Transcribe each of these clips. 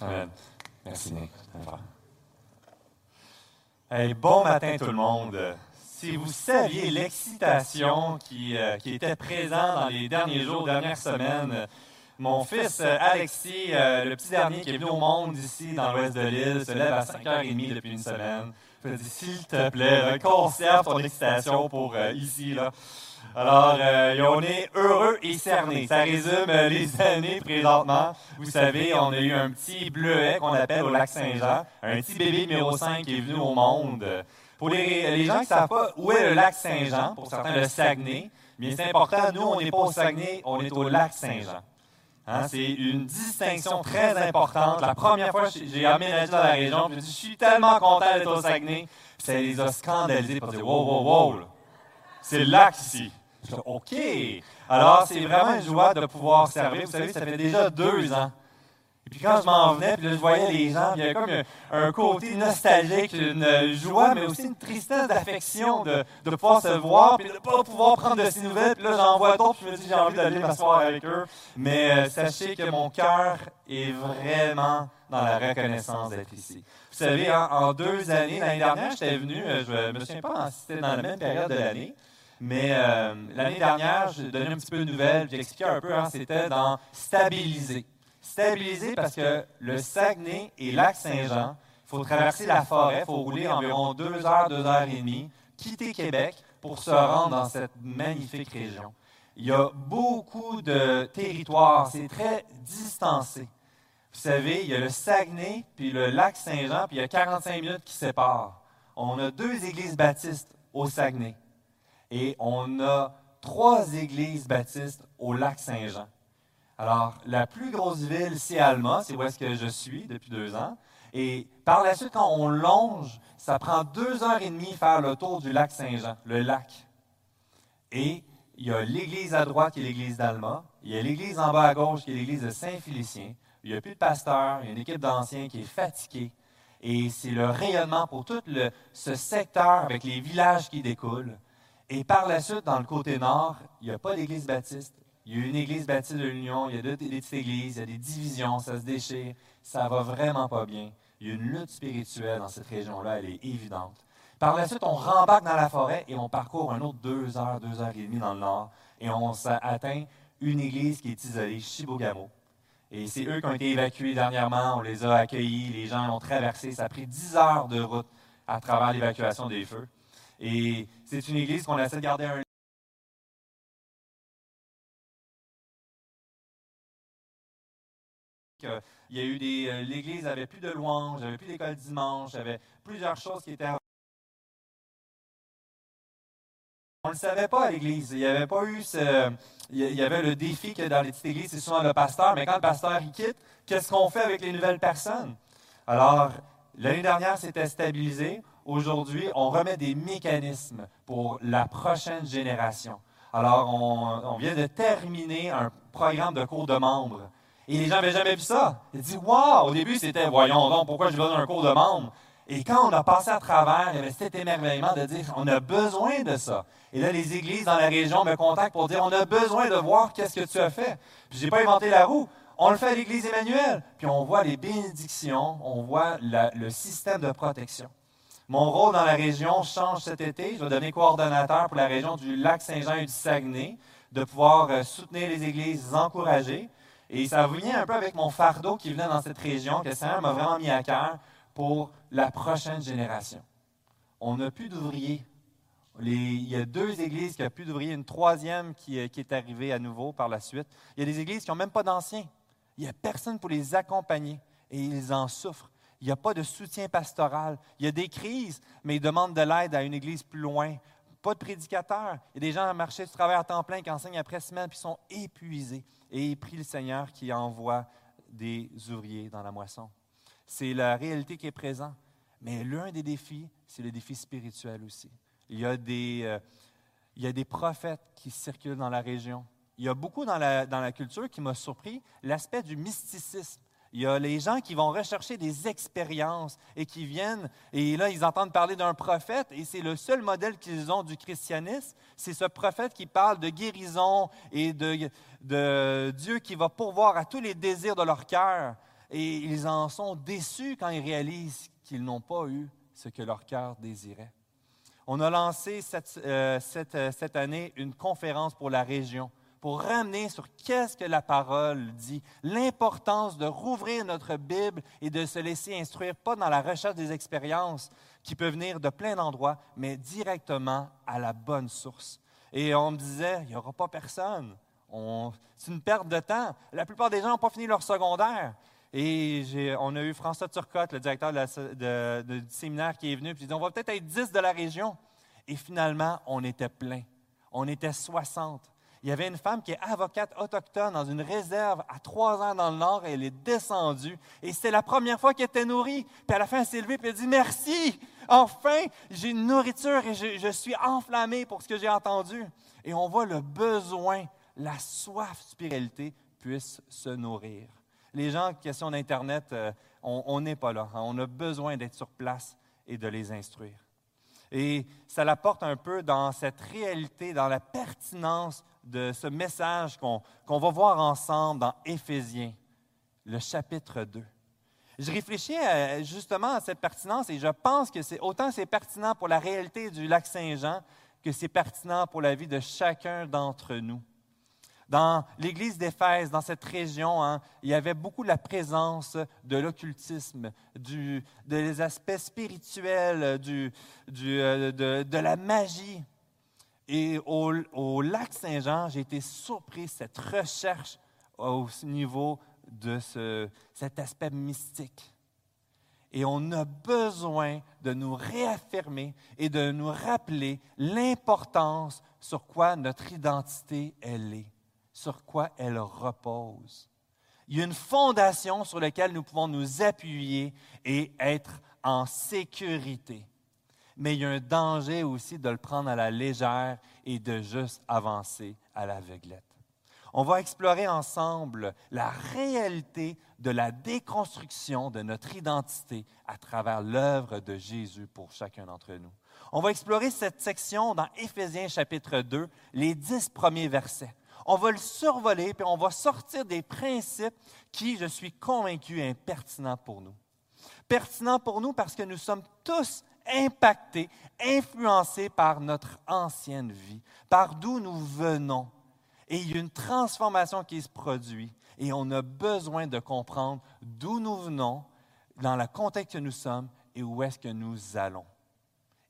Amen. Merci, Nick. Hey, bon matin, tout le monde. Si vous saviez l'excitation qui, euh, qui, était présente dans les derniers jours, dernières semaines, mon fils euh, Alexis, euh, le petit dernier qui est venu au monde ici dans l'ouest de l'île, se lève à 5h30 depuis une semaine. Je dit, s'il te plaît, conserve ton excitation pour ici. Là. Alors, euh, on est heureux et cerné. Ça résume euh, les années présentement. Vous savez, on a eu un petit bleuet qu'on appelle au lac Saint-Jean, un petit bébé numéro 5 qui est venu au monde. Pour les, gens qui ne savent pas où est le lac Saint-Jean, pour certains le Saguenay, mais c'est important, nous, on n'est pas au Saguenay, on est au lac Saint-Jean. Hein, c'est une distinction très importante. La première fois que j'ai aménagé dans la région, je me suis je suis tellement content d'être au Saguenay. Ça les a scandalisés pour dire Wow, wow, wow, c'est le lac ici. OK. Alors, c'est vraiment une joie de pouvoir servir. Vous savez, ça fait déjà deux ans. Et puis quand je m'en venais, puis là, je voyais les gens, il y avait comme un, côté nostalgique, une joie, mais aussi une tristesse d'affection de, de pouvoir se voir, puis de ne pas pouvoir prendre de ces nouvelles. Puis là, j'en vois d'autres, puis je me dis, j'ai envie d'aller m'asseoir avec eux. Mais euh, sachez que mon cœur est vraiment dans la reconnaissance d'être ici. Vous savez, en, deux années, l'année dernière, j'étais venu, euh, je me souviens pas si c'était dans la même période de l'année, mais euh, l'année dernière, je donnais un petit peu de nouvelles, j'expliquais un peu, hein, c'était dans stabiliser. Stabiliser parce que le Saguenay et lac Saint-Jean, il faut traverser la forêt, il faut rouler environ deux heures, deux heures et demie, quitter Québec pour se rendre dans cette magnifique région. Il y a beaucoup de territoires, c'est très distancé. Vous savez, il y a le Saguenay, puis le lac Saint-Jean, puis il y a 45 minutes qui séparent. On a deux églises baptistes au Saguenay et on a trois églises baptistes au lac Saint-Jean. Alors, la plus grosse ville, c'est Alma, c'est où est-ce que je suis depuis deux ans. Et par la suite, quand on longe, ça prend deux heures et demie faire le tour du lac Saint-Jean, le lac. Et il y a l'église à droite qui est l'église d'Alma. Il y a l'église en bas à gauche qui est l'église de Saint-Félicien. Il n'y a plus de pasteur, il y a une équipe d'anciens qui est fatiguée. Et c'est le rayonnement pour tout ce secteur avec les villages qui découlent. Et par la suite, dans le côté nord, il n'y a pas d'église baptiste. Il y a une église baptiste de l'Union, il y a des petites églises, il y a des divisions, ça se déchire, ça va vraiment pas bien. Il y a une lutte spirituelle dans cette région-là, elle est évidente. Par la suite, on rembarque dans la forêt et on parcourt un autre deux heures, deux heures et demie dans le nord, et on atteint une église qui est isolée, Chibogamo. Et c'est eux qui ont été évacués dernièrement, on les a accueillis, les gens ont traversé, ça a pris dix heures de route à travers l'évacuation des feux. Et c'est une église qu'on essaie de garder un il y a eu des. Euh, l'église n'avait plus de louanges, n'avait plus d'école dimanche, avait plusieurs choses qui étaient. On ne le savait pas à l'église. Il n'y avait pas eu ce. Il y avait le défi que dans les petites églises, c'est souvent le pasteur, mais quand le pasteur quitte, qu'est-ce qu'on fait avec les nouvelles personnes? Alors, l'année dernière, c'était stabilisé. Aujourd'hui, on remet des mécanismes pour la prochaine génération. Alors, on, vient de terminer un programme de cours de membres. Et les gens n'avaient jamais vu ça. Ils disent Waouh Au début, c'était Voyons donc, pourquoi je donne un cours de membres? Et quand on a passé à travers, il y avait cet émerveillement de dire On a besoin de ça. Et là, les églises dans la région me contactent pour dire On a besoin de voir qu'est-ce que tu as fait. Je n'ai pas inventé la roue. On le fait à l'Église Emmanuel. Puis on voit les bénédictions, on voit le système de protection. Mon rôle dans la région change cet été. Je vais devenir coordonnateur pour la région du lac Saint-Jean et du Saguenay, de pouvoir euh, soutenir les églises, encourager. Et ça vient un peu avec mon fardeau qui venait dans cette région, que Seigneur m'a vraiment mis à cœur pour la prochaine génération. On n'a plus d'ouvriers. il y a deux églises qui n'ont plus d'ouvriers, une troisième qui, euh, qui, est arrivée à nouveau par la suite. Il y a des églises qui n'ont même pas d'anciens. Il n'y a personne pour les accompagner et ils en souffrent. Il n'y a pas de soutien pastoral. Il y a des crises, mais ils demandent de l'aide à une église plus loin. Pas de prédicateur. Il y a des gens à marché du travail à temps plein qui enseignent après semaine puis sont épuisés. Et ils prient le Seigneur qui envoie des ouvriers dans la moisson. C'est la réalité qui est présente. Mais l'un des défis, c'est le défi spirituel aussi. Il y a des, euh, prophètes qui circulent dans la région. Il y a beaucoup dans la, dans la culture qui m'a surpris l'aspect du mysticisme. Il y a les gens qui vont rechercher des expériences et qui viennent, et là, ils entendent parler d'un prophète, et c'est le seul modèle qu'ils ont du christianisme. C'est ce prophète qui parle de guérison et de, Dieu qui va pourvoir à tous les désirs de leur cœur. et ils en sont déçus quand ils réalisent qu'ils n'ont pas eu ce que leur cœur désirait. On a lancé cette, euh, euh, cette, année une conférence pour la région pour ramener sur qu'est-ce que la parole dit, l'importance de rouvrir notre Bible et de se laisser instruire, pas dans la recherche des expériences qui peuvent venir de plein d'endroits, mais directement à la bonne source. Et on me disait, il n'y aura pas personne. C'est une perte de temps. La plupart des gens n'ont pas fini leur secondaire. Et on a eu François Turcotte, le directeur du séminaire, qui est venu, puis il dit, on va peut-être être 10 de la région. Et finalement, on était plein. On était 60. Il y avait une femme qui est avocate autochtone dans une réserve à trois ans dans le nord et elle est descendue. Et c'était la première fois qu'elle était nourrie. Puis à la fin, elle s'est levée et elle dit Merci, enfin, j'ai une nourriture et je, suis enflammée pour ce que j'ai entendu. Et on voit le besoin, la soif spiritualité puisse se nourrir. Les gens, question d'Internet, euh, on n'est pas là. Hein. On a besoin d'être sur place et de les instruire. Et ça l'apporte un peu dans cette réalité, dans la pertinence de ce message qu'on va voir ensemble dans Éphésiens, le chapitre 2. Je réfléchis justement à cette pertinence et je pense que c'est autant c'est pertinent pour la réalité du lac Saint-Jean que c'est pertinent pour la vie de chacun d'entre nous. Dans l'église d'Éphèse, dans cette région, hein, il y avait beaucoup la présence de l'occultisme, des aspects spirituels, du, euh, de, la magie. Et au, lac Saint-Jean, j'ai été surpris de cette recherche au niveau de ce, cet aspect mystique. Et on a besoin de nous réaffirmer et de nous rappeler l'importance sur quoi notre identité elle est sur quoi elle repose. Il y a une fondation sur laquelle nous pouvons nous appuyer et être en sécurité. Mais il y a un danger aussi de le prendre à la légère et de juste avancer à l'aveuglette. On va explorer ensemble la réalité de la déconstruction de notre identité à travers l'œuvre de Jésus pour chacun d'entre nous. On va explorer cette section dans Éphésiens chapitre 2, les dix premiers versets on va le survoler, puis on va sortir des principes qui, je suis convaincu, sont pertinents pour nous. Pertinents pour nous parce que nous sommes tous impactés, influencés par notre ancienne vie, par d'où nous venons. Et il y a une transformation qui se produit et on a besoin de comprendre d'où nous venons, dans le contexte que nous sommes et où est-ce que nous allons.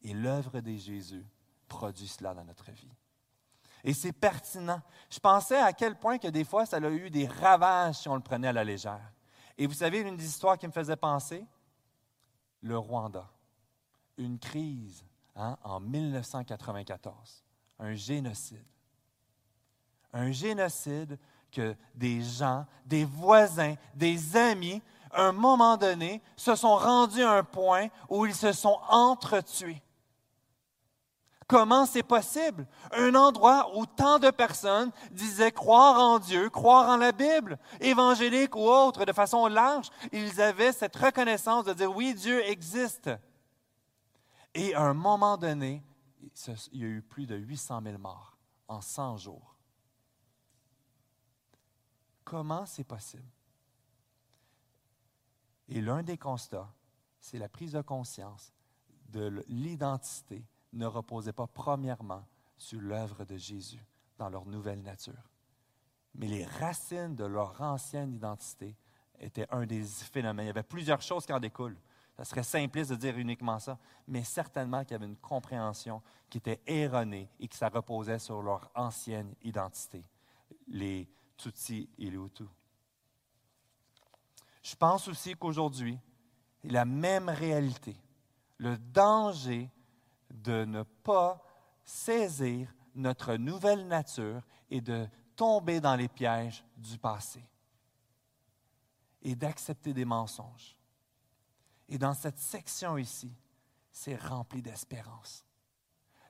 Et l'œuvre de Jésus produit cela dans notre vie. Et c'est pertinent. Je pensais à quel point que des fois, ça a eu des ravages si on le prenait à la légère. Et vous savez, une des histoires qui me faisait penser, le Rwanda. Une crise hein, en 1994. Un génocide. Un génocide que des gens, des voisins, des amis, à un moment donné, se sont rendus à un point où ils se sont entretués. Comment c'est possible? Un endroit où tant de personnes disaient croire en Dieu, croire en la Bible, évangélique ou autre, de façon large, ils avaient cette reconnaissance de dire oui, Dieu existe. Et à un moment donné, il y a eu plus de 800 000 morts en 100 jours. Comment c'est possible? Et l'un des constats, c'est la prise de conscience de l'identité ne reposaient pas premièrement sur l'œuvre de Jésus dans leur nouvelle nature. Mais les racines de leur ancienne identité étaient un des phénomènes. Il y avait plusieurs choses qui en découlent. Ça serait simpliste de dire uniquement ça, mais certainement qu'il y avait une compréhension qui était erronée et que ça reposait sur leur ancienne identité, les Tutsis et les Hutus. Je pense aussi qu'aujourd'hui, la même réalité, le danger de ne pas saisir notre nouvelle nature et de tomber dans les pièges du passé et d'accepter des mensonges. Et dans cette section ici, c'est rempli d'espérance.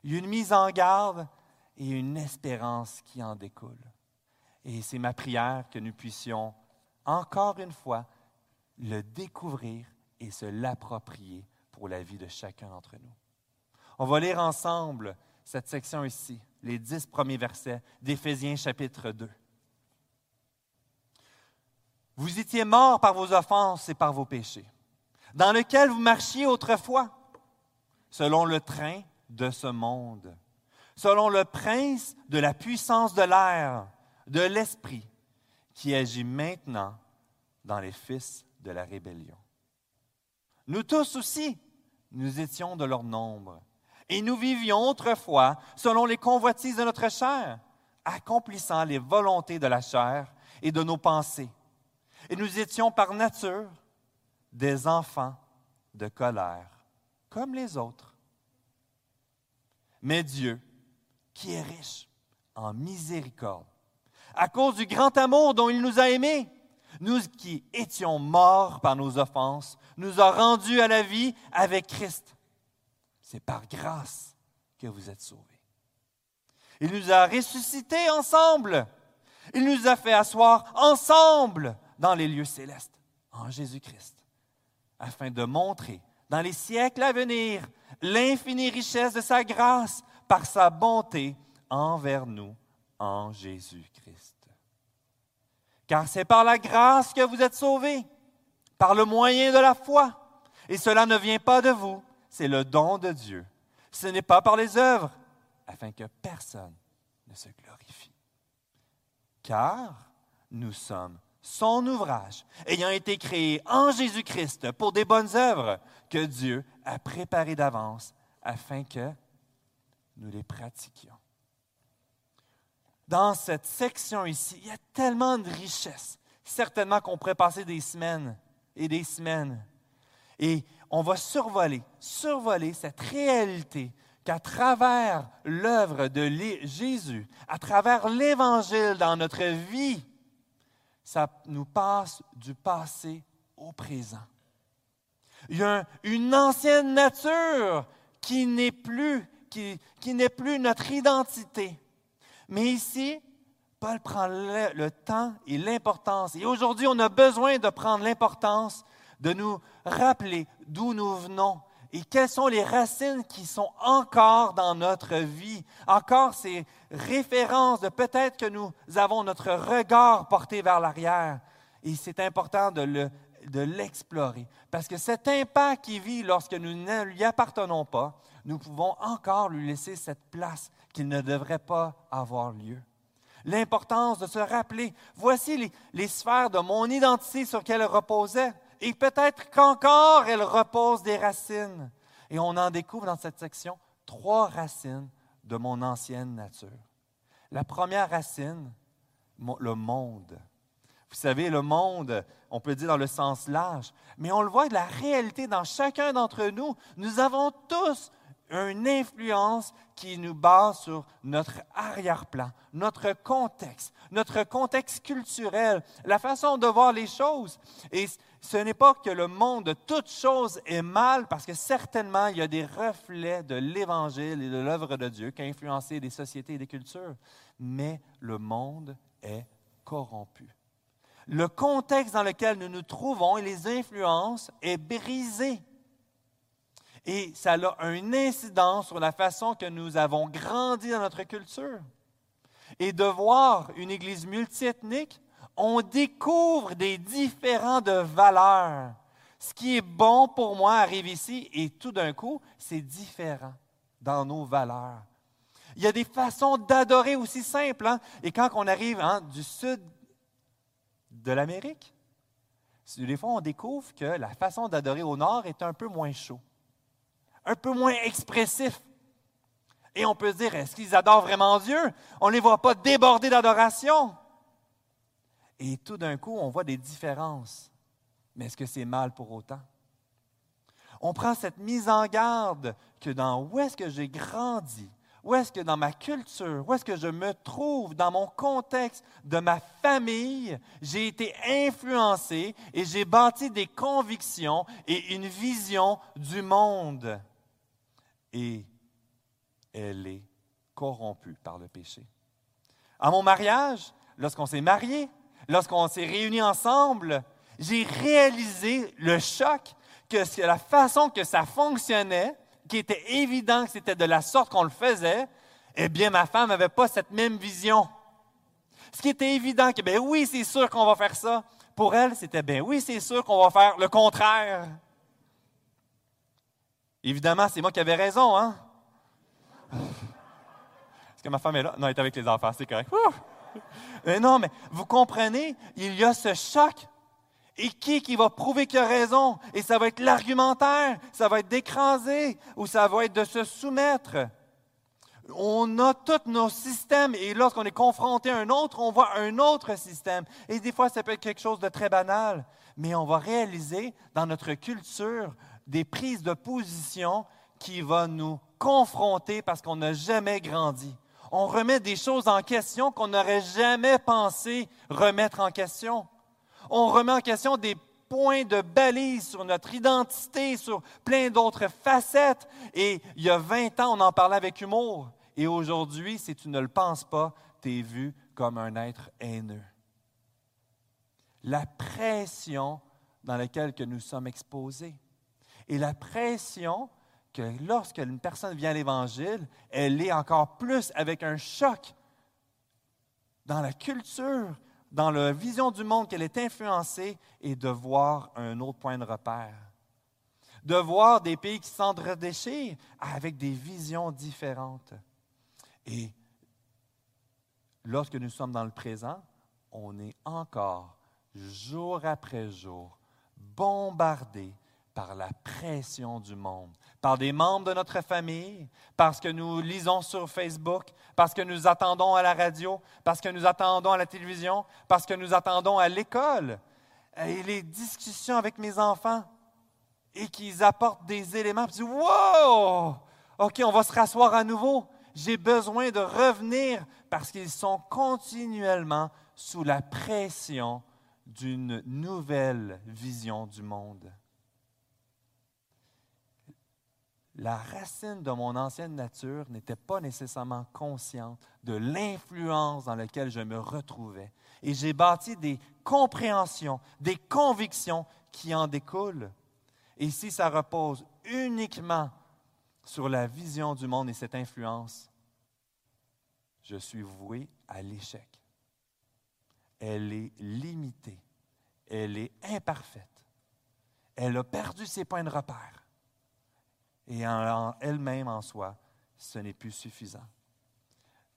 Il y a une mise en garde et une espérance qui en découle. Et c'est ma prière que nous puissions, encore une fois, le découvrir et se l'approprier pour la vie de chacun d'entre nous. On va lire ensemble cette section ici, les dix premiers versets d'Éphésiens chapitre 2. Vous étiez morts par vos offenses et par vos péchés, dans lequel vous marchiez autrefois, selon le train de ce monde, selon le prince de la puissance de l'air, de l'esprit, qui agit maintenant dans les fils de la rébellion. Nous tous aussi, nous étions de leur nombre, et nous vivions autrefois selon les convoitises de notre chair, accomplissant les volontés de la chair et de nos pensées et nous étions par nature des enfants de colère, comme les autres. Mais Dieu, qui est riche en miséricorde, à cause du grand amour dont il nous a aimés, nous qui étions morts par nos offenses, nous a rendus à la vie avec Christ. C'est par grâce que vous êtes sauvés. Il nous a ressuscités ensemble. Il nous a fait asseoir ensemble dans les lieux célestes en Jésus-Christ, afin de montrer dans les siècles à venir l'infinie richesse de sa grâce par sa bonté envers nous en Jésus-Christ. Car c'est par la grâce que vous êtes sauvés, par le moyen de la foi. Et cela ne vient pas de vous, c'est le don de Dieu. Ce n'est pas par les œuvres, afin que personne ne se glorifie. Car nous sommes son ouvrage, ayant été créé en Jésus-Christ pour des bonnes œuvres que Dieu a préparées d'avance afin que nous les pratiquions. Dans cette section ici, il y a tellement de richesses. Certainement qu'on pourrait passer des semaines et des semaines. Et on va survoler, survoler cette réalité qu'à travers l'œuvre de Jésus, à travers l'Évangile dans notre vie, ça nous passe du passé au présent. Il y a une ancienne nature qui n'est plus, qui, n'est plus notre identité. Mais ici, Paul prend le temps et l'importance. Et aujourd'hui, on a besoin de prendre l'importance de nous rappeler d'où nous venons, et quelles sont les racines qui sont encore dans notre vie, encore ces références de peut-être que nous avons notre regard porté vers l'arrière. Et c'est important de, l'explorer. Parce que cet impact qui vit lorsque nous ne lui appartenons pas, nous pouvons encore lui laisser cette place qu'il ne devrait pas avoir lieu. L'importance de se rappeler, voici les, les sphères de mon identité sur lesquelles elle reposait et peut-être qu'encore elle repose des racines. Et on en découvre dans cette section trois racines de mon ancienne nature. La première racine, le monde. Vous savez, le monde, on peut dire dans le sens large, mais on le voit de la réalité dans chacun d'entre nous. Nous avons tous une influence qui nous base sur notre arrière-plan, notre contexte, notre contexte culturel, la façon de voir les choses. Et ce n'est pas que le monde de toutes choses est mal, parce que certainement il y a des reflets de l'Évangile et de l'œuvre de Dieu qui a influencé des sociétés et des cultures, mais le monde est corrompu. Le contexte dans lequel nous nous trouvons et les influences est brisé. Et ça a une incidence sur la façon que nous avons grandi dans notre culture. Et de voir une Église multiethnique, on découvre des différents de valeurs. Ce qui est bon pour moi arrive ici et tout d'un coup, c'est différent dans nos valeurs. Il y a des façons d'adorer aussi simples. Hein. Et quand on arrive hein, du sud de l'Amérique, des fois, on découvre que la façon d'adorer au nord est un peu moins chaud un peu moins expressif. Et on peut se dire, est-ce qu'ils adorent vraiment Dieu? On ne les voit pas déborder d'adoration. Et tout d'un coup, on voit des différences. Mais est-ce que c'est mal pour autant? On prend cette mise en garde que dans où est-ce que j'ai grandi, où est-ce que dans ma culture, où est-ce que je me trouve, dans mon contexte de ma famille, j'ai été influencé et j'ai bâti des convictions et une vision du monde et elle est corrompue par le péché. À mon mariage, lorsqu'on s'est marié, lorsqu'on s'est réunis ensemble, j'ai réalisé le choc que la façon que ça fonctionnait, qui était évident que c'était de la sorte qu'on le faisait, eh bien, ma femme n'avait pas cette même vision. Ce qui était évident que, ben oui, c'est sûr qu'on va faire ça, Pour elle, c'était bien oui, c'est sûr qu'on va faire le contraire. Évidemment, c'est moi qui avais raison, hein? Est-ce que ma femme est là? Non, elle est avec les enfants, c'est correct. Mais non, mais vous comprenez, il y a ce choc. Et qui qui va prouver qu'il a raison? Et ça va être l'argumentaire, ça va être d'écraser ou ça va être de se soumettre. On a tous nos systèmes et lorsqu'on est confronté à un autre, on voit un autre système. Et des fois, ça peut être quelque chose de très banal, mais on va réaliser dans notre culture des prises de position qui vont nous confronter parce qu'on n'a jamais grandi. On remet des choses en question qu'on n'aurait jamais pensé remettre en question. On remet en question des points de balise sur notre identité, sur plein d'autres facettes. Et il y a 20 ans, on en parlait avec humour. Et aujourd'hui, si tu ne le penses pas, tu es vu comme un être haineux. La pression dans laquelle que nous sommes exposés. Et la pression que lorsqu'une personne vient à l'Évangile, elle est encore plus avec un choc dans la culture, dans la vision du monde qu'elle est influencée et de voir un autre point de repère. De voir des pays qui s'entre-déchirent avec des visions différentes. Et lorsque nous sommes dans le présent, on est encore, jour après jour, bombardé par la pression du monde, par des membres de notre famille, parce que nous lisons sur Facebook, parce que nous attendons à la radio, parce que nous attendons à la télévision, parce que nous attendons à l'école. Et les discussions avec mes enfants, et qu'ils apportent des éléments, puis Wow! OK, on va se rasseoir à nouveau. J'ai besoin de revenir parce qu'ils sont continuellement sous la pression d'une nouvelle vision du monde. La racine de mon ancienne nature n'était pas nécessairement consciente de l'influence dans laquelle je me retrouvais. Et j'ai bâti des compréhensions, des convictions qui en découlent. Et si ça repose uniquement sur la vision du monde et cette influence, je suis voué à l'échec. Elle est limitée. Elle est imparfaite. Elle a perdu ses points de repère et en, elle-même en soi, ce n'est plus suffisant.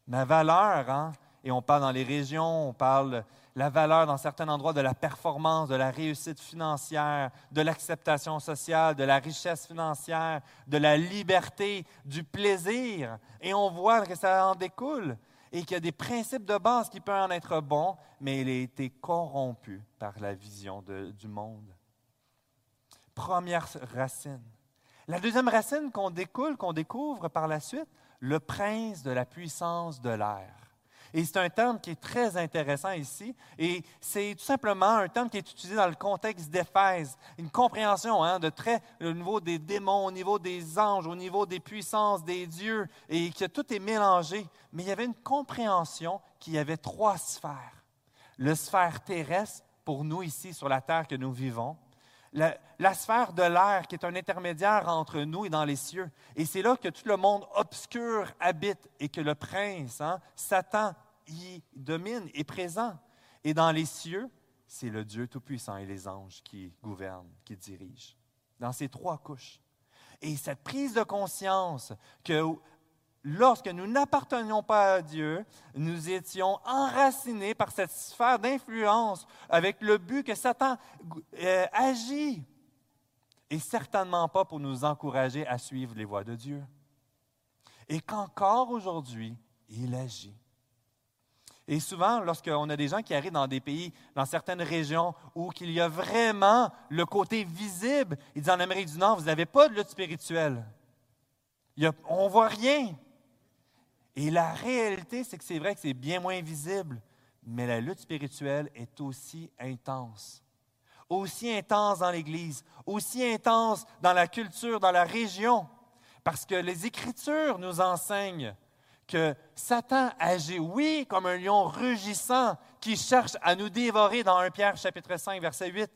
Ma valeur, hein, et on parle dans les régions, on parle la valeur dans certains endroits de la performance, de la réussite financière, de l'acceptation sociale, de la richesse financière, de la liberté, du plaisir. Et on voit que ça en découle et qu'il y a des principes de base qui peuvent en être bons, mais il a été corrompu par la vision du monde. Première racine, la deuxième racine qu'on découle, qu'on découvre par la suite, le prince de la puissance de l'air. Et c'est un terme qui est très intéressant ici. Et c'est tout simplement un terme qui est utilisé dans le contexte d'Éphèse. Une compréhension hein, de très, au niveau des démons, au niveau des anges, au niveau des puissances, des dieux, et que tout est mélangé. Mais il y avait une compréhension qu'il y avait trois sphères. Le sphère terrestre, pour nous ici sur la terre que nous vivons la, sphère de l'air qui est un intermédiaire entre nous et dans les cieux. Et c'est là que tout le monde obscur habite et que le prince, hein, Satan, y domine, est présent. Et dans les cieux, c'est le Dieu Tout-Puissant et les anges qui gouvernent, qui dirigent. Dans ces trois couches. Et cette prise de conscience que lorsque nous n'appartenions pas à Dieu, nous étions enracinés par cette sphère d'influence avec le but que Satan euh, agit. Et certainement pas pour nous encourager à suivre les voies de Dieu. Et qu'encore aujourd'hui, il agit. Et souvent, lorsqu'on a des gens qui arrivent dans des pays, dans certaines régions où il y a vraiment le côté visible, ils disent en Amérique du Nord, vous n'avez pas de lutte spirituelle. on ne voit rien. Et la réalité, c'est que c'est vrai que c'est bien moins visible, mais la lutte spirituelle est aussi intense. Aussi intense dans l'Église, aussi intense dans la culture, dans la région. Parce que les Écritures nous enseignent que Satan agit, oui, comme un lion rugissant qui cherche à nous dévorer dans 1 Pierre chapitre 5, verset 8,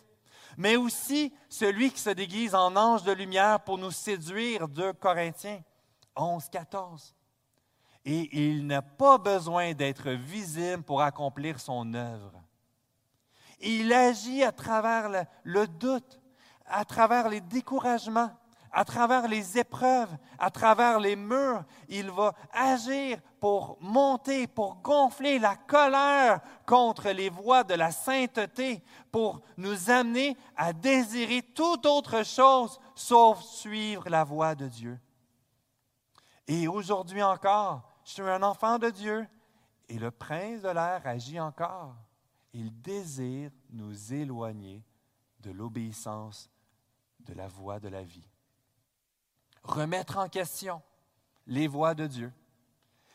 mais aussi celui qui se déguise en ange de lumière pour nous séduire, de Corinthiens 11, 14 et il n'a pas besoin d'être visible pour accomplir son œuvre. il agit à travers le, le doute, à travers les découragements, à travers les épreuves, à travers les murs. Il va agir pour monter, pour gonfler la colère contre les voies de la sainteté, pour nous amener à désirer toute autre chose sauf suivre la voie de Dieu. Et aujourd'hui encore, je suis un enfant de Dieu et le prince de l'air agit encore. Il désire nous éloigner de l'obéissance de la voie de la vie. Remettre en question les voies de Dieu.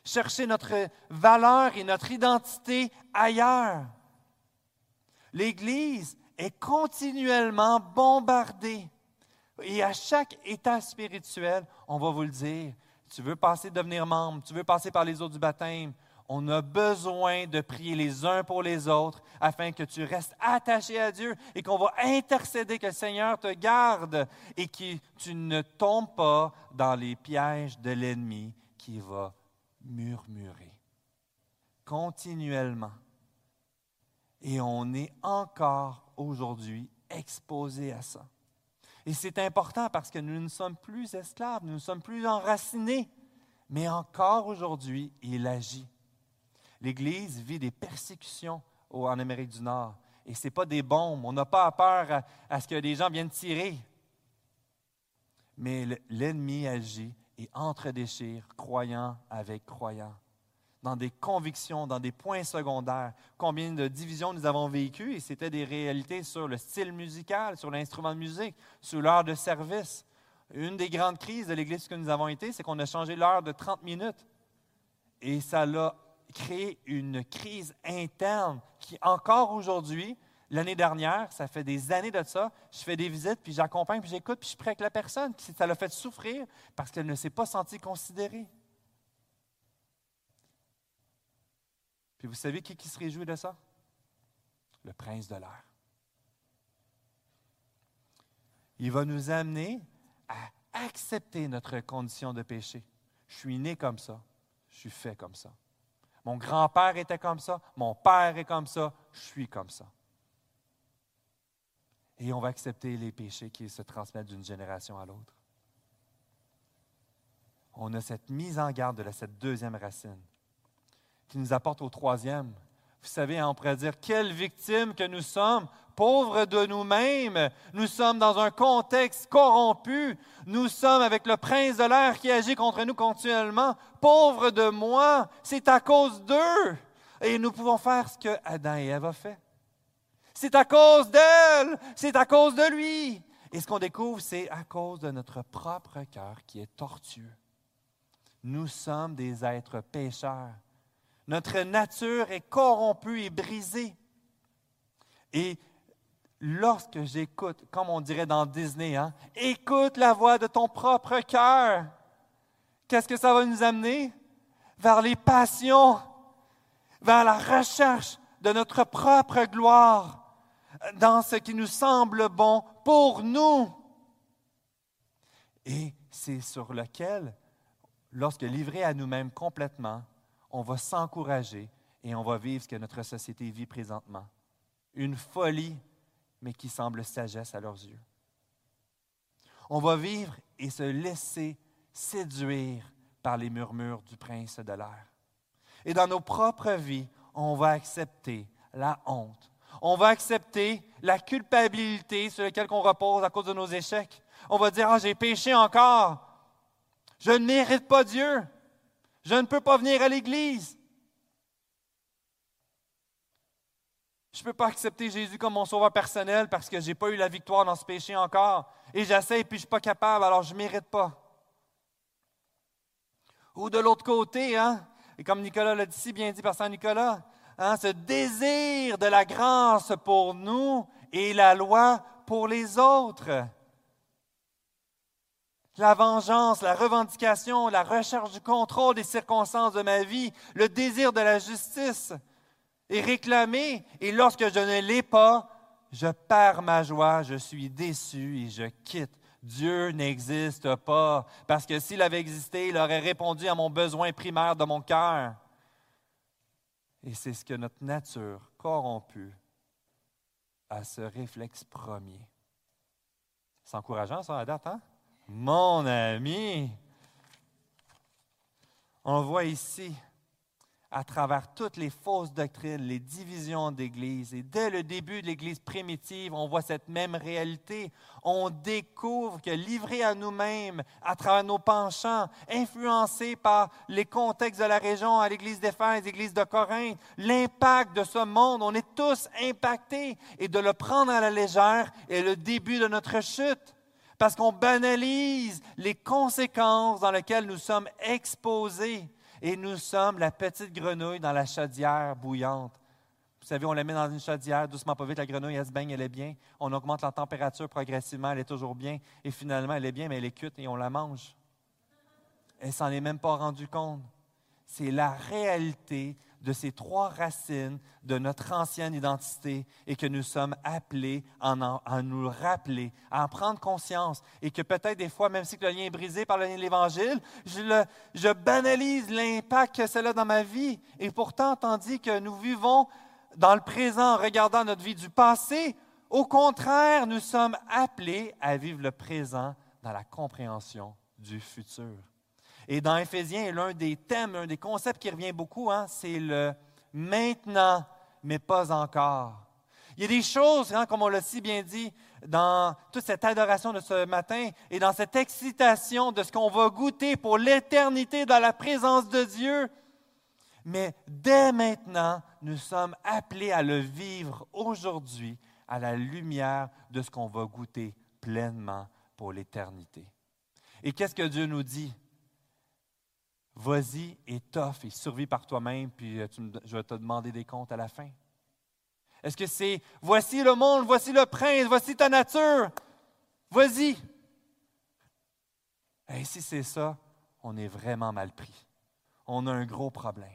Chercher notre valeur et notre identité ailleurs. L'Église est continuellement bombardée. Et à chaque état spirituel, on va vous le dire, tu veux passer devenir membre, tu veux passer par les eaux du baptême, on a besoin de prier les uns pour les autres afin que tu restes attaché à Dieu et qu'on va intercéder, que le Seigneur te garde et que tu ne tombes pas dans les pièges de l'ennemi qui va murmurer continuellement. Et on est encore aujourd'hui exposé à ça. Et c'est important parce que nous ne sommes plus esclaves, nous ne sommes plus enracinés. Mais encore aujourd'hui, il agit. L'Église vit des persécutions en Amérique du Nord. Et ce n'est pas des bombes. On n'a pas peur à, ce que des gens viennent tirer. Mais l'ennemi agit et entre-déchire, croyant avec croyant, dans des convictions, dans des points secondaires. Combien de divisions nous avons vécues, et c'était des réalités sur le style musical, sur l'instrument de musique, sur l'heure de service. Une des grandes crises de l'Église que nous avons été, c'est qu'on a changé l'heure de 30 minutes. Et ça l'a créer une crise interne qui, encore aujourd'hui, l'année dernière, ça fait des années de ça, je fais des visites, puis j'accompagne, puis j'écoute, puis je prie avec la personne, ça l'a fait souffrir parce qu'elle ne s'est pas sentie considérée. Puis vous savez qui, qui se réjouit de ça? Le prince de l'air. Il va nous amener à accepter notre condition de péché. Je suis né comme ça. Je suis fait comme ça. Mon grand-père était comme ça, mon père est comme ça, je suis comme ça. Et on va accepter les péchés qui se transmettent d'une génération à l'autre. On a cette mise en garde de cette deuxième racine qui nous apporte au troisième. Vous savez, on pourrait dire, quelle victime que nous sommes pauvres de nous-mêmes. Nous sommes dans un contexte corrompu. Nous sommes avec le prince de l'air qui agit contre nous continuellement. Pauvres de moi, c'est à cause d'eux. Et nous pouvons faire ce que Adam et Ève ont fait. C'est à cause d'elle, c'est à cause de lui. Et ce qu'on découvre, c'est à cause de notre propre cœur qui est tortueux. Nous sommes des êtres pécheurs. Notre nature est corrompue et brisée. Et lorsque j'écoute, comme on dirait dans Disney, hein, écoute la voix de ton propre cœur, qu'est-ce que ça va nous amener? Vers les passions, vers la recherche de notre propre gloire, dans ce qui nous semble bon pour nous. Et c'est sur lequel, lorsque livré à nous-mêmes complètement, on va s'encourager et on va vivre ce que notre société vit présentement. Une folie mais qui semble sagesse à leurs yeux. On va vivre et se laisser séduire par les murmures du prince de l'air. Et dans nos propres vies, on va accepter la honte. On va accepter la culpabilité sur laquelle on repose à cause de nos échecs. On va dire, ah, j'ai péché encore. Je ne mérite pas Dieu. Je ne peux pas venir à l'Église. Je ne peux pas accepter Jésus comme mon sauveur personnel parce que je n'ai pas eu la victoire dans ce péché encore. Et j'essaie puis je ne suis pas capable, alors je ne mérite pas. Ou de l'autre côté, hein, et comme Nicolas l'a dit si bien dit par Saint Nicolas, hein, ce désir de la grâce pour nous et la loi pour les autres. La vengeance, la revendication, la recherche du contrôle des circonstances de ma vie, le désir de la justice et réclamer. Et lorsque je ne l'ai pas, je perds ma joie, je suis déçu et je quitte. Dieu n'existe pas, parce que s'il avait existé, il aurait répondu à mon besoin primaire de mon cœur. Et c'est ce que notre nature corrompue à ce réflexe premier. C'est encourageant, ça, hein? Mon ami! On voit ici à travers toutes les fausses doctrines, les divisions d'Église. Et dès le début de l'Église primitive, on voit cette même réalité. On découvre que livrés à nous-mêmes, à travers nos penchants, influencés par les contextes de la région, à l'Église d'Éphèse, l'Église de Corinthe, l'impact de ce monde, on est tous impactés. Et de le prendre à la légère est le début de notre chute. Parce qu'on banalise les conséquences dans lesquelles nous sommes exposés et nous sommes la petite grenouille dans la chaudière bouillante. Vous savez, on la met dans une chaudière, doucement, pas vite, la grenouille, elle se baigne, elle est bien. On augmente la température progressivement, elle est toujours bien. Et finalement, elle est bien, mais elle est cuite et on la mange. Elle s'en est même pas rendue compte. C'est la réalité de ces trois racines de notre ancienne identité et que nous sommes appelés à, nous rappeler, à en prendre conscience et que peut-être des fois, même si le lien est brisé par le lien de l'Évangile, je, je banalise l'impact que cela a dans ma vie. Et pourtant, tandis que nous vivons dans le présent en regardant notre vie du passé, au contraire, nous sommes appelés à vivre le présent dans la compréhension du futur. Et dans Éphésiens, l'un des thèmes, un des concepts qui revient beaucoup, hein, c'est le maintenant, mais pas encore. Il y a des choses, hein, comme on l'a si bien dit, dans toute cette adoration de ce matin et dans cette excitation de ce qu'on va goûter pour l'éternité dans la présence de Dieu. Mais dès maintenant, nous sommes appelés à le vivre aujourd'hui à la lumière de ce qu'on va goûter pleinement pour l'éternité. Et qu'est-ce que Dieu nous dit? Vas-y et tough et survis par toi-même, puis euh, je vais te demander des comptes à la fin. Est-ce que c'est voici le monde, voici le prince, voici ta nature, vas-y. Et si c'est ça, on est vraiment mal pris. On a un gros problème.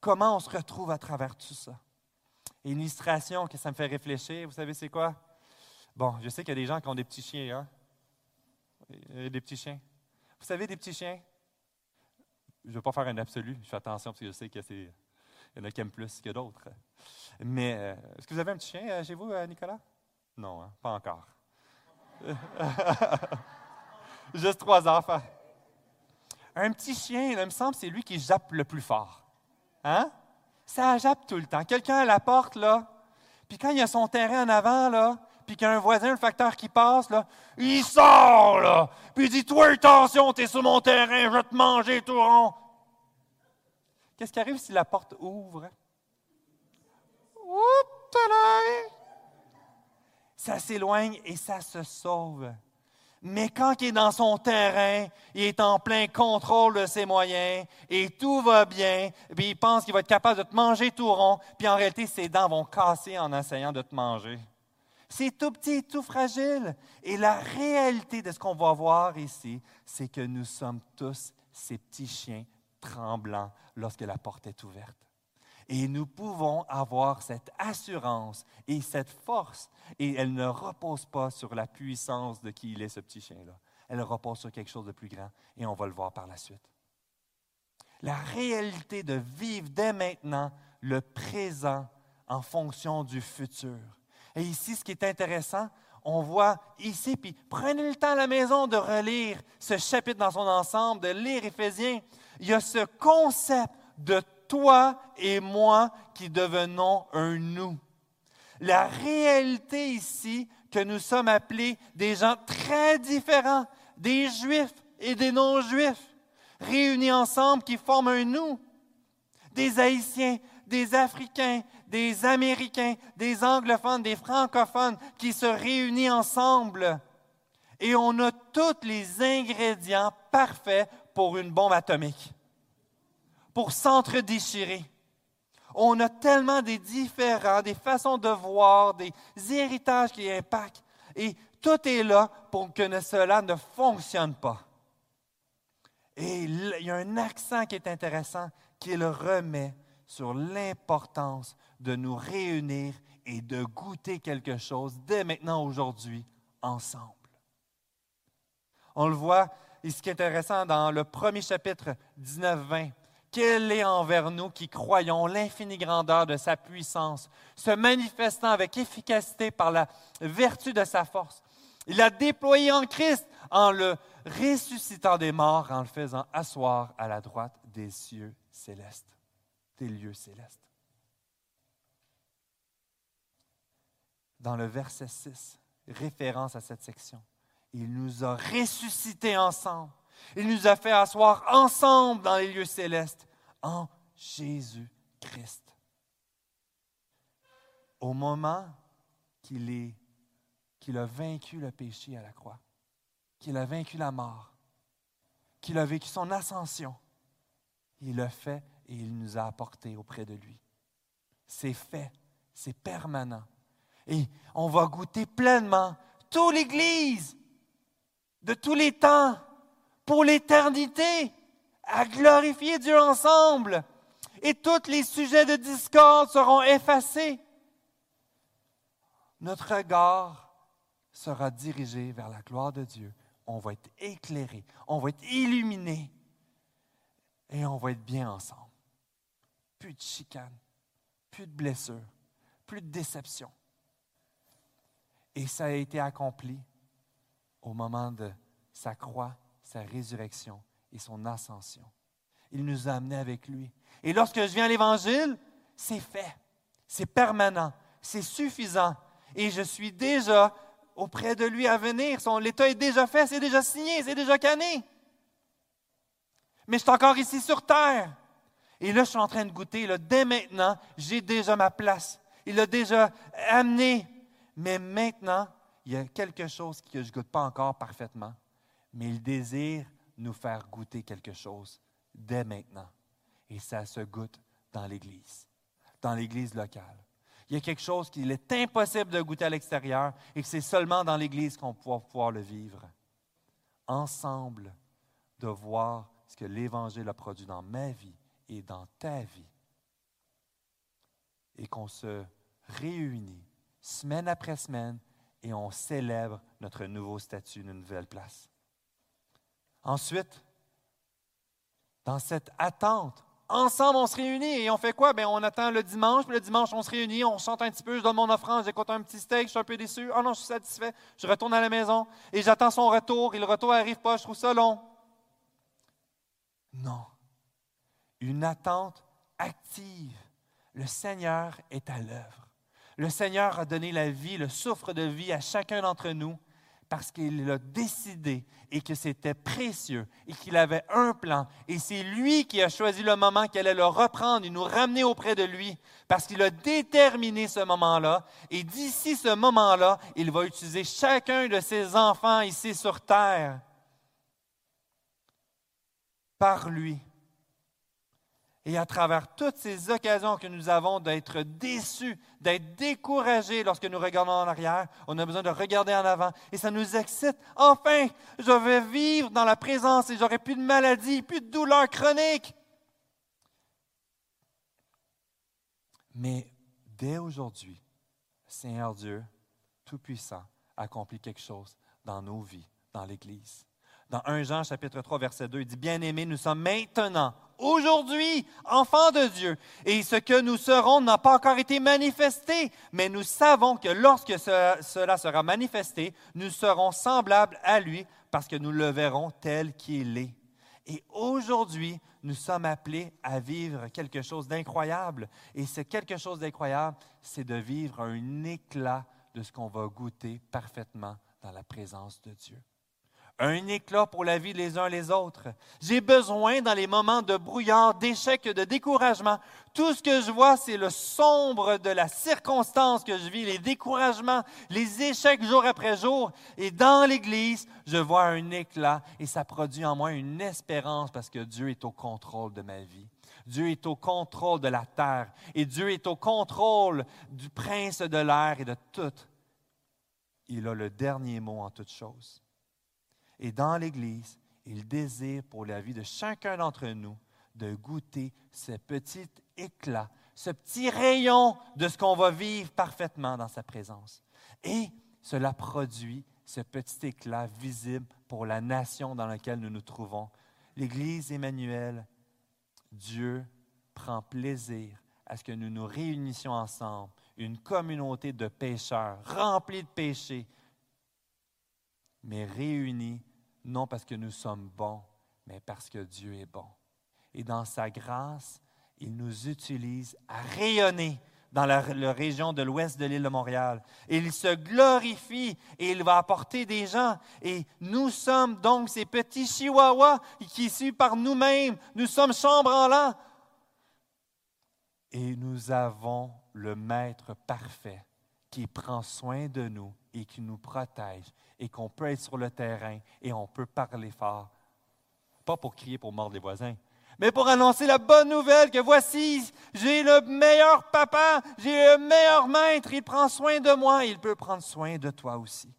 Comment on se retrouve à travers tout ça? illustration que ça me fait réfléchir, vous savez, c'est quoi? Bon, je sais qu'il y a des gens qui ont des petits chiens, hein? Euh, des petits chiens. Vous savez, des petits chiens? Je ne veux pas faire un absolu, je fais attention parce que je sais qu'il y en a qui aiment plus que d'autres. Mais euh, est-ce que vous avez un petit chien euh, chez vous, euh, Nicolas? Non, hein, pas encore. Juste trois enfants. Un petit chien, il me semble, c'est lui qui jappe le plus fort. Hein? Ça jappe tout le temps. Quelqu'un à la porte, là, puis quand il y a son terrain en avant, là, puis qu'il y a un voisin, le facteur qui passe, là, il sort, là, puis il dit Toi, attention, t'es sur mon terrain, je vais te manger tout rond. Qu'est-ce qui arrive si la porte ouvre? Oups, ça s'éloigne et ça se sauve. Mais quand il est dans son terrain, il est en plein contrôle de ses moyens et tout va bien, puis il pense qu'il va être capable de te manger tout rond, puis en réalité, ses dents vont casser en essayant de te manger. C'est tout petit, tout fragile. Et la réalité de ce qu'on va voir ici, c'est que nous sommes tous ces petits chiens tremblants lorsque la porte est ouverte. Et nous pouvons avoir cette assurance et cette force. Et elle ne repose pas sur la puissance de qui il est, ce petit chien-là. Elle repose sur quelque chose de plus grand. Et on va le voir par la suite. La réalité de vivre dès maintenant le présent en fonction du futur. Et ici, ce qui est intéressant, on voit ici, puis prenez le temps à la maison de relire ce chapitre dans son ensemble, de lire Éphésiens. Il y a ce concept de toi et moi qui devenons un nous. La réalité ici, que nous sommes appelés des gens très différents, des juifs et des non-juifs, réunis ensemble qui forment un nous, des haïtiens, des Africains, des Américains, des anglophones, des francophones qui se réunissent ensemble. Et on a tous les ingrédients parfaits pour une bombe atomique, pour s'entre-déchirer. On a tellement des différents, des façons de voir, des héritages qui impactent. Et tout est là pour que cela ne fonctionne pas. Et il y a un accent qui est intéressant, qui le remet sur l'importance de nous réunir et de goûter quelque chose dès maintenant, aujourd'hui, ensemble. On le voit, et ce qui est intéressant dans le premier chapitre 19-20, qu'elle est envers nous qui croyons l'infinie grandeur de sa puissance, se manifestant avec efficacité par la vertu de sa force? Il a déployé en Christ en le ressuscitant des morts, en le faisant asseoir à la droite des cieux célestes, lieux célestes. Dans le verset 6, référence à cette section, il nous a ressuscités ensemble. Il nous a fait asseoir ensemble dans les lieux célestes en Jésus-Christ. Au moment qu'il est qu'il a vaincu le péché à la croix, qu'il a vaincu la mort, qu'il a vécu son ascension. Il l'a fait et il nous a apporté auprès de lui. C'est fait, c'est permanent. Et on va goûter pleinement toute l'Église de tous les temps, pour l'éternité, à glorifier Dieu ensemble. Et tous les sujets de discorde seront effacés. Notre regard sera dirigé vers la gloire de Dieu. On va être éclairé, on va être illuminé et on va être bien ensemble. Plus de chicane, plus de blessures, plus de déception. Et ça a été accompli au moment de sa croix, sa résurrection et son ascension. Il nous a amenés avec lui. Et lorsque je viens à l'Évangile, c'est fait, c'est permanent, c'est suffisant. Et je suis déjà auprès de lui à venir. Son, l'État est déjà fait, c'est déjà signé, c'est déjà cané. Mais je suis encore ici sur terre. Et là, je suis en train de goûter. Là, dès maintenant, j'ai déjà ma place. Il l'a déjà amené. Mais maintenant, il y a quelque chose que je ne goûte pas encore parfaitement. Mais il désire nous faire goûter quelque chose dès maintenant. Et ça se goûte dans l'Église, dans l'Église locale il y a quelque chose qu'il est impossible de goûter à l'extérieur et que c'est seulement dans l'Église qu'on va pouvoir le vivre. Ensemble, de voir ce que l'Évangile a produit dans ma vie et dans ta vie. Et qu'on se réunit semaine après semaine et on célèbre notre nouveau statut, une nouvelle place. Ensuite, dans cette attente, ensemble, on se réunit et on fait quoi? Bien, on attend le dimanche, puis le dimanche, on se réunit, on chante un petit peu, je donne mon offrande, j'écoute un petit steak, je suis un peu déçu. Oh non, je suis satisfait. Je retourne à la maison et j'attends son retour et le retour n'arrive pas, je trouve ça long. Non. Une attente active. Le Seigneur est à l'œuvre. Le Seigneur a donné la vie, le souffre de vie à chacun d'entre nous parce qu'il l'a décidé et que c'était précieux et qu'il avait un plan. Et c'est lui qui a choisi le moment qu'il allait le reprendre et nous ramener auprès de lui parce qu'il a déterminé ce moment-là. Et d'ici ce moment-là, il va utiliser chacun de ses enfants ici sur terre par lui et à travers toutes ces occasions que nous avons d'être déçus, d'être découragés lorsque nous regardons en arrière, on a besoin de regarder en avant et ça nous excite. Enfin, je vais vivre dans la présence et j'aurai plus de maladie, plus de douleurs chroniques. Mais dès aujourd'hui, Seigneur Dieu, Tout-Puissant, accomplit quelque chose dans nos vies, dans l'Église. Dans 1 Jean chapitre 3 verset 2, il dit, Bien-aimés, nous sommes maintenant, aujourd'hui, enfants de Dieu, et ce que nous serons n'a pas encore été manifesté, mais nous savons que lorsque cela sera manifesté, nous serons semblables à lui parce que nous le verrons tel qu'il est. Et aujourd'hui, nous sommes appelés à vivre quelque chose d'incroyable. Et ce quelque chose d'incroyable, c'est de vivre un éclat de ce qu'on va goûter parfaitement dans la présence de Dieu un éclat pour la vie les uns les autres. J'ai besoin, dans les moments de brouillard, d'échec, de découragement, tout ce que je vois, c'est le sombre de la circonstance que je vis, les découragements, les échecs jour après jour. Et dans l'Église, je vois un éclat et ça produit en moi une espérance parce que Dieu est au contrôle de ma vie. Dieu est au contrôle de la terre et Dieu est au contrôle du prince de l'air et de tout. Il a le dernier mot en toutes choses. Et dans l'Église, il désire pour la vie de chacun d'entre nous de goûter ce petit éclat, ce petit rayon de ce qu'on va vivre parfaitement dans sa présence. Et cela produit ce petit éclat visible pour la nation dans laquelle nous nous trouvons. L'Église Emmanuel Dieu prend plaisir à ce que nous nous réunissions ensemble, une communauté de pécheurs, remplis de péchés, mais réunis non parce que nous sommes bons, mais parce que Dieu est bon. Et dans sa grâce, il nous utilise à rayonner dans la, région de l'ouest de l'île de Montréal. il se glorifie et il va apporter des gens. Et nous sommes donc ces petits chihuahuas qui, suivent par nous-mêmes, nous sommes chambres Et nous avons le Maître parfait qui prend soin de nous et qui nous protège et qu'on peut être sur le terrain et on peut parler fort. Pas pour crier pour mordre les voisins, mais pour annoncer la bonne nouvelle que voici, j'ai le meilleur papa, j'ai le meilleur maître, il prend soin de moi, il peut prendre soin de toi aussi.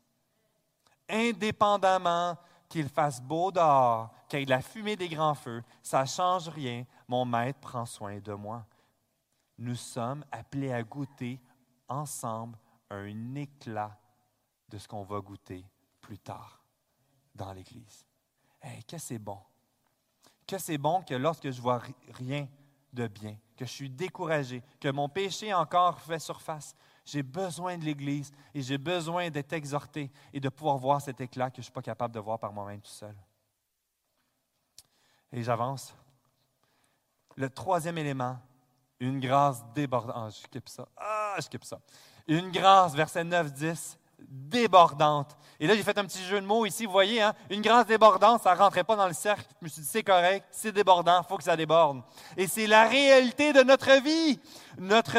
Indépendamment qu'il fasse beau dehors, qu'il y ait la fumée des grands feux, ça ne change rien, mon maître prend soin de moi. Nous sommes appelés à goûter ensemble un éclat de ce qu'on va goûter plus tard dans l'Église. Hey, que c'est bon que c'est bon que lorsque je vois rien de bien, que je suis découragé, que mon péché encore fait surface, j'ai besoin de l'Église et j'ai besoin d'être exhorté et de pouvoir voir cet éclat que je ne suis pas capable de voir par moi-même tout seul. Et j'avance. Le troisième élément, une grâce débordante. Je skip ça. Ah, je skip ça. Une grâce, verset 9, 10, débordante. Et là, j'ai fait un petit jeu de mots ici. Vous voyez, hein? une grâce débordante, ça ne rentrait pas dans le cercle. Je me suis dit, c'est correct, c'est débordant, il faut que ça déborde. Et c'est la réalité de notre vie. Notre,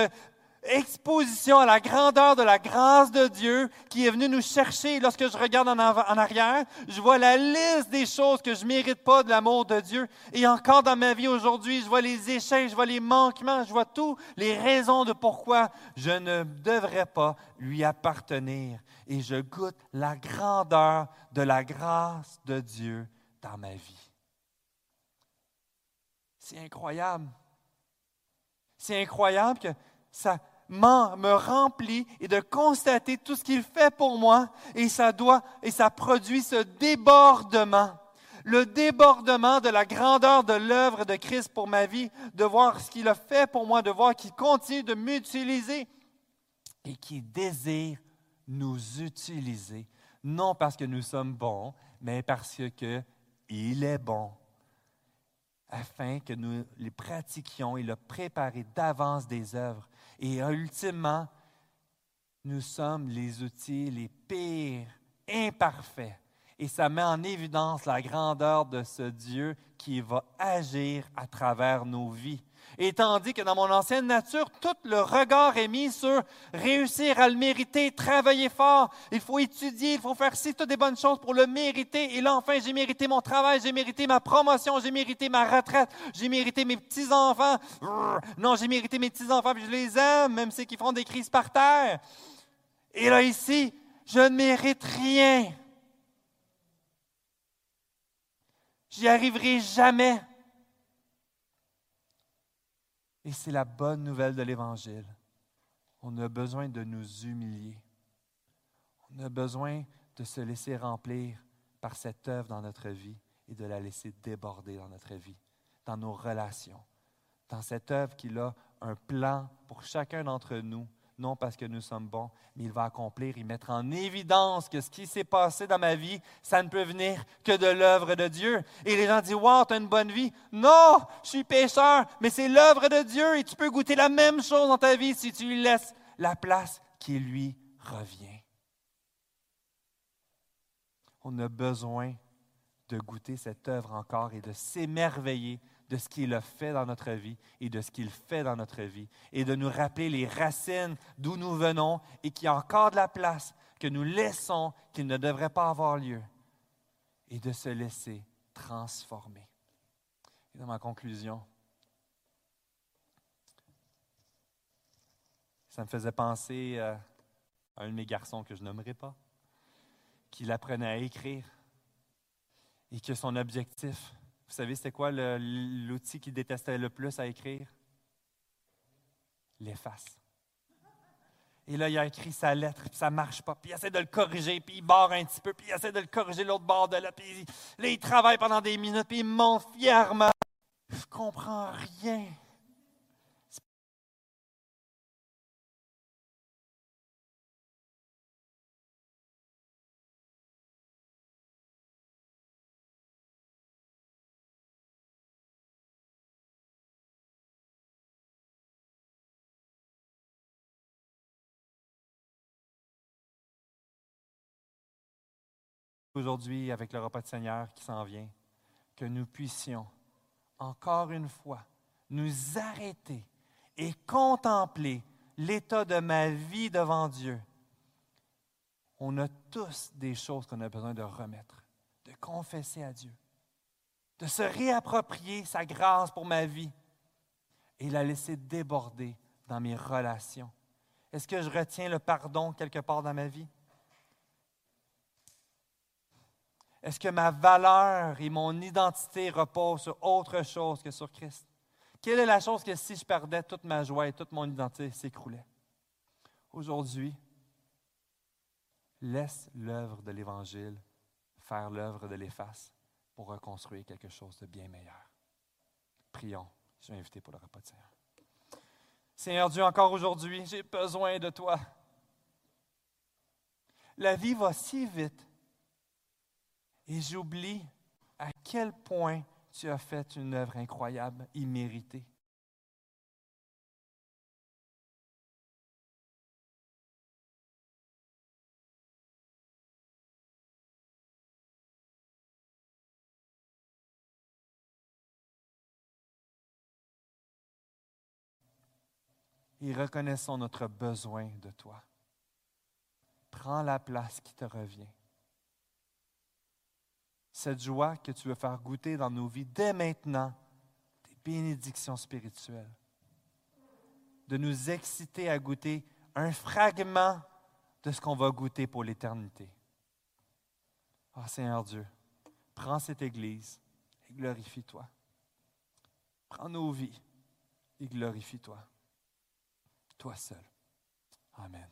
exposition à la grandeur de la grâce de Dieu qui est venu nous chercher. Lorsque je regarde en, arrière, je vois la liste des choses que je ne mérite pas de l'amour de Dieu. Et encore dans ma vie aujourd'hui, je vois les échecs, je vois les manquements, je vois toutes les raisons de pourquoi je ne devrais pas lui appartenir. Et je goûte la grandeur de la grâce de Dieu dans ma vie. C'est incroyable. C'est incroyable que ça, me remplit et de constater tout ce qu'il fait pour moi et ça doit et ça produit ce débordement. Le débordement de la grandeur de l'œuvre de Christ pour ma vie, de voir ce qu'il a fait pour moi, de voir qu'il continue de m'utiliser et qu'il désire nous utiliser, non parce que nous sommes bons, mais parce qu'il est bon, afin que nous les pratiquions. Il a préparé d'avance des œuvres et ultimement, nous sommes les outils les pires, imparfaits. Et ça met en évidence la grandeur de ce Dieu qui va agir à travers nos vies. Et tandis que dans mon ancienne nature, tout le regard est mis sur réussir à le mériter, travailler fort. Il faut étudier, il faut faire ci, toutes des bonnes choses pour le mériter. Et là, enfin, j'ai mérité mon travail, j'ai mérité ma promotion, j'ai mérité ma retraite, j'ai mérité mes petits-enfants. Non, j'ai mérité mes petits-enfants, puis je les aime, même ceux qui font des crises par terre. Et là, ici, je ne mérite rien. J'y arriverai jamais. Et c'est la bonne nouvelle de l'Évangile. On a besoin de nous humilier. On a besoin de se laisser remplir par cette œuvre dans notre vie et de la laisser déborder dans notre vie, dans nos relations, dans cette œuvre qu'il a un plan pour chacun d'entre nous non parce que nous sommes bons, mais il va accomplir et mettre en évidence que ce qui s'est passé dans ma vie, ça ne peut venir que de l'œuvre de Dieu. Et les gens disent, wow, tu as une bonne vie. Non, je suis pécheur, mais c'est l'œuvre de Dieu et tu peux goûter la même chose dans ta vie si tu lui laisses la place qui lui revient. On a besoin de goûter cette œuvre encore et de s'émerveiller de ce qu'il a fait dans notre vie et de ce qu'il fait dans notre vie, et de nous rappeler les racines d'où nous venons et qu'il y a encore de la place que nous laissons, qu'il ne devrait pas avoir lieu, et de se laisser transformer. Et dans ma conclusion, ça me faisait penser euh, à un de mes garçons que je nommerai pas, qui apprenait à écrire et que son objectif, vous savez, c'était quoi l'outil qu'il détestait le plus à écrire? L'efface. Et là, il a écrit sa lettre, puis ça marche pas. Puis il essaie de le corriger, puis il barre un petit peu, puis il essaie de le corriger l'autre bord de là. Puis là, il travaille pendant des minutes, puis il monte fièrement. comprends rien. Aujourd'hui avec le repas de Seigneur qui s'en vient, que nous puissions encore une fois nous arrêter et contempler l'état de ma vie devant Dieu. On a tous des choses qu'on a besoin de remettre, de confesser à Dieu, de se réapproprier sa grâce pour ma vie et la laisser déborder dans mes relations. Est-ce que je retiens le pardon quelque part dans ma vie? Est-ce que ma valeur et mon identité reposent sur autre chose que sur Christ? Quelle est la chose que si je perdais toute ma joie et toute mon identité s'écroulait? Aujourd'hui, laisse l'œuvre de l'Évangile faire l'œuvre de l'efface pour reconstruire quelque chose de bien meilleur. Prions. Je suis invité pour le repas de Seigneur. Seigneur Dieu, encore aujourd'hui, j'ai besoin de toi. La vie va si vite et j'oublie à quel point tu as fait une œuvre incroyable, imméritée. Et reconnaissons notre besoin de toi. Prends la place qui te revient cette joie que tu veux faire goûter dans nos vies dès maintenant, des bénédictions spirituelles, de nous exciter à goûter un fragment de ce qu'on va goûter pour l'éternité. Ah Seigneur Dieu, prends cette Église et glorifie-toi. Prends nos vies et glorifie-toi. Toi seul. Amen.